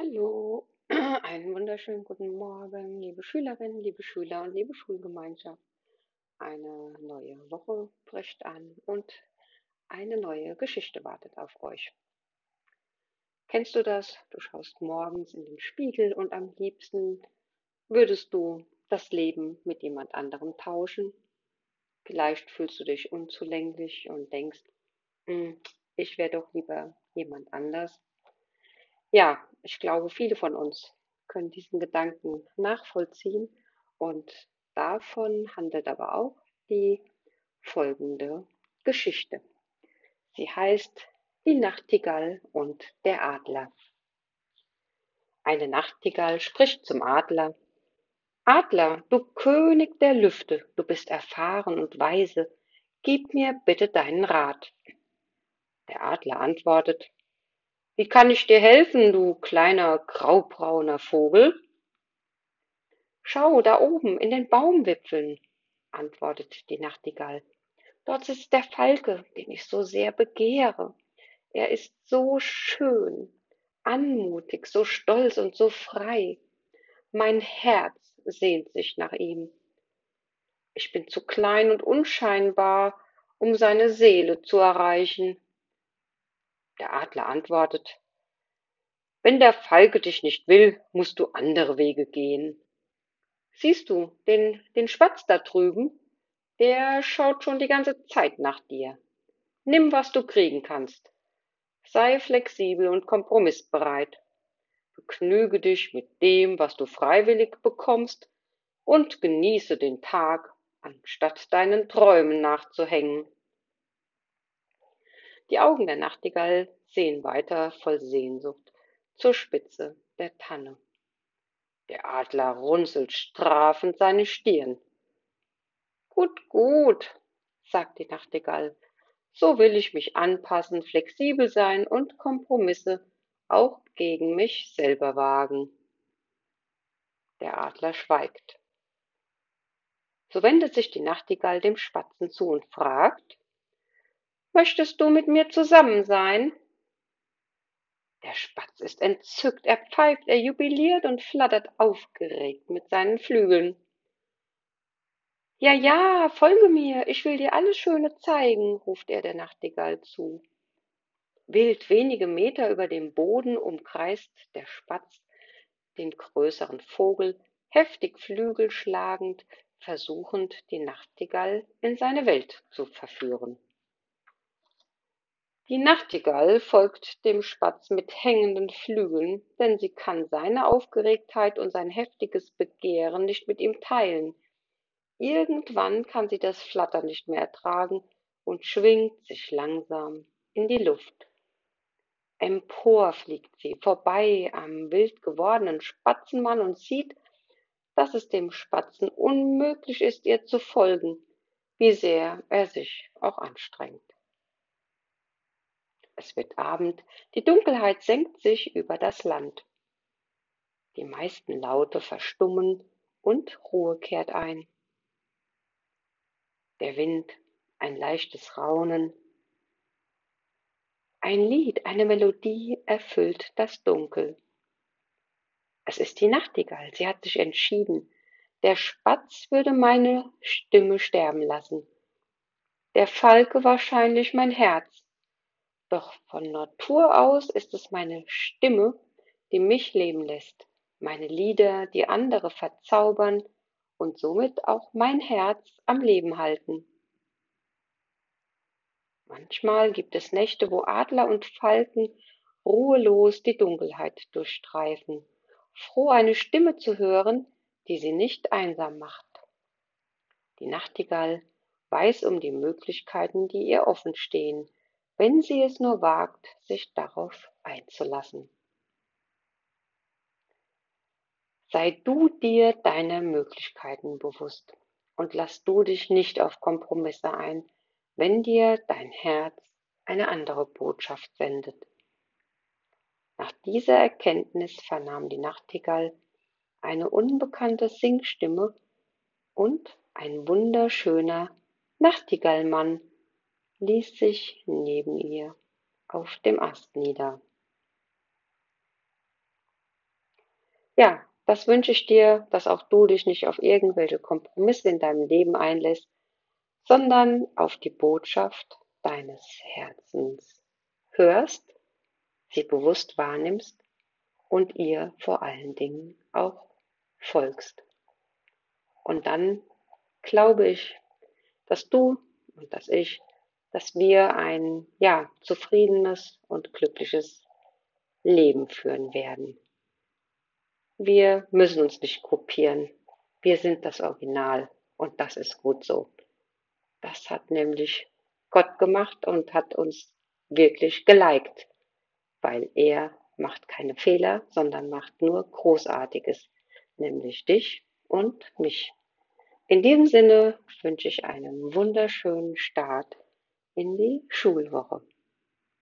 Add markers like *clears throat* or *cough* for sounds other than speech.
Hallo, *clears throat* einen wunderschönen guten Morgen, liebe Schülerinnen, liebe Schüler und liebe Schulgemeinschaft. Eine neue Woche bricht an und eine neue Geschichte wartet auf euch. Kennst du das? Du schaust morgens in den Spiegel und am liebsten würdest du das Leben mit jemand anderem tauschen. Vielleicht fühlst du dich unzulänglich und denkst, hm, ich wäre doch lieber jemand anders. Ja, ich glaube, viele von uns können diesen Gedanken nachvollziehen und davon handelt aber auch die folgende Geschichte. Sie heißt Die Nachtigall und der Adler. Eine Nachtigall spricht zum Adler. Adler, du König der Lüfte, du bist erfahren und weise, gib mir bitte deinen Rat. Der Adler antwortet, wie kann ich dir helfen, du kleiner graubrauner Vogel? Schau da oben in den Baumwipfeln, antwortet die Nachtigall. Dort sitzt der Falke, den ich so sehr begehre. Er ist so schön, anmutig, so stolz und so frei. Mein Herz sehnt sich nach ihm. Ich bin zu klein und unscheinbar, um seine Seele zu erreichen. Der Adler antwortet, wenn der Falke dich nicht will, musst du andere Wege gehen. Siehst du den, den Spatz da drüben? Der schaut schon die ganze Zeit nach dir. Nimm, was du kriegen kannst. Sei flexibel und kompromissbereit. Begnüge dich mit dem, was du freiwillig bekommst und genieße den Tag, anstatt deinen Träumen nachzuhängen. Die Augen der Nachtigall sehen weiter voll Sehnsucht zur Spitze der Tanne. Der Adler runzelt strafend seine Stirn. Gut, gut, sagt die Nachtigall, so will ich mich anpassen, flexibel sein und Kompromisse auch gegen mich selber wagen. Der Adler schweigt. So wendet sich die Nachtigall dem Spatzen zu und fragt, Möchtest du mit mir zusammen sein? Der Spatz ist entzückt, er pfeift, er jubiliert und flattert aufgeregt mit seinen Flügeln. Ja, ja, folge mir, ich will dir alles Schöne zeigen, ruft er der Nachtigall zu. Wild wenige Meter über dem Boden umkreist der Spatz den größeren Vogel, heftig Flügel schlagend, versuchend, die Nachtigall in seine Welt zu verführen. Die Nachtigall folgt dem Spatz mit hängenden Flügeln, denn sie kann seine Aufgeregtheit und sein heftiges Begehren nicht mit ihm teilen. Irgendwann kann sie das Flattern nicht mehr ertragen und schwingt sich langsam in die Luft. Empor fliegt sie vorbei am wild gewordenen Spatzenmann und sieht, dass es dem Spatzen unmöglich ist, ihr zu folgen, wie sehr er sich auch anstrengt. Es wird Abend, die Dunkelheit senkt sich über das Land. Die meisten Laute verstummen und Ruhe kehrt ein. Der Wind, ein leichtes Raunen. Ein Lied, eine Melodie erfüllt das Dunkel. Es ist die Nachtigall, sie hat sich entschieden. Der Spatz würde meine Stimme sterben lassen. Der Falke wahrscheinlich mein Herz. Doch von Natur aus ist es meine Stimme, die mich leben lässt, meine Lieder, die andere verzaubern und somit auch mein Herz am Leben halten. Manchmal gibt es Nächte, wo Adler und Falken ruhelos die Dunkelheit durchstreifen, froh eine Stimme zu hören, die sie nicht einsam macht. Die Nachtigall weiß um die Möglichkeiten, die ihr offen stehen, wenn sie es nur wagt, sich darauf einzulassen. Sei du dir deiner Möglichkeiten bewusst und lass du dich nicht auf Kompromisse ein, wenn dir dein Herz eine andere Botschaft sendet. Nach dieser Erkenntnis vernahm die Nachtigall eine unbekannte Singstimme und ein wunderschöner Nachtigallmann ließ sich neben ihr auf dem Ast nieder. ja, das wünsche ich dir, dass auch du dich nicht auf irgendwelche Kompromisse in deinem Leben einlässt, sondern auf die Botschaft deines Herzens hörst, sie bewusst wahrnimmst und ihr vor allen Dingen auch folgst. Und dann glaube ich, dass du und dass ich, dass wir ein ja zufriedenes und glückliches Leben führen werden. Wir müssen uns nicht kopieren. Wir sind das Original und das ist gut so. Das hat nämlich Gott gemacht und hat uns wirklich geliked, weil er macht keine Fehler, sondern macht nur Großartiges, nämlich dich und mich. In diesem Sinne wünsche ich einen wunderschönen Start in die Schulwoche.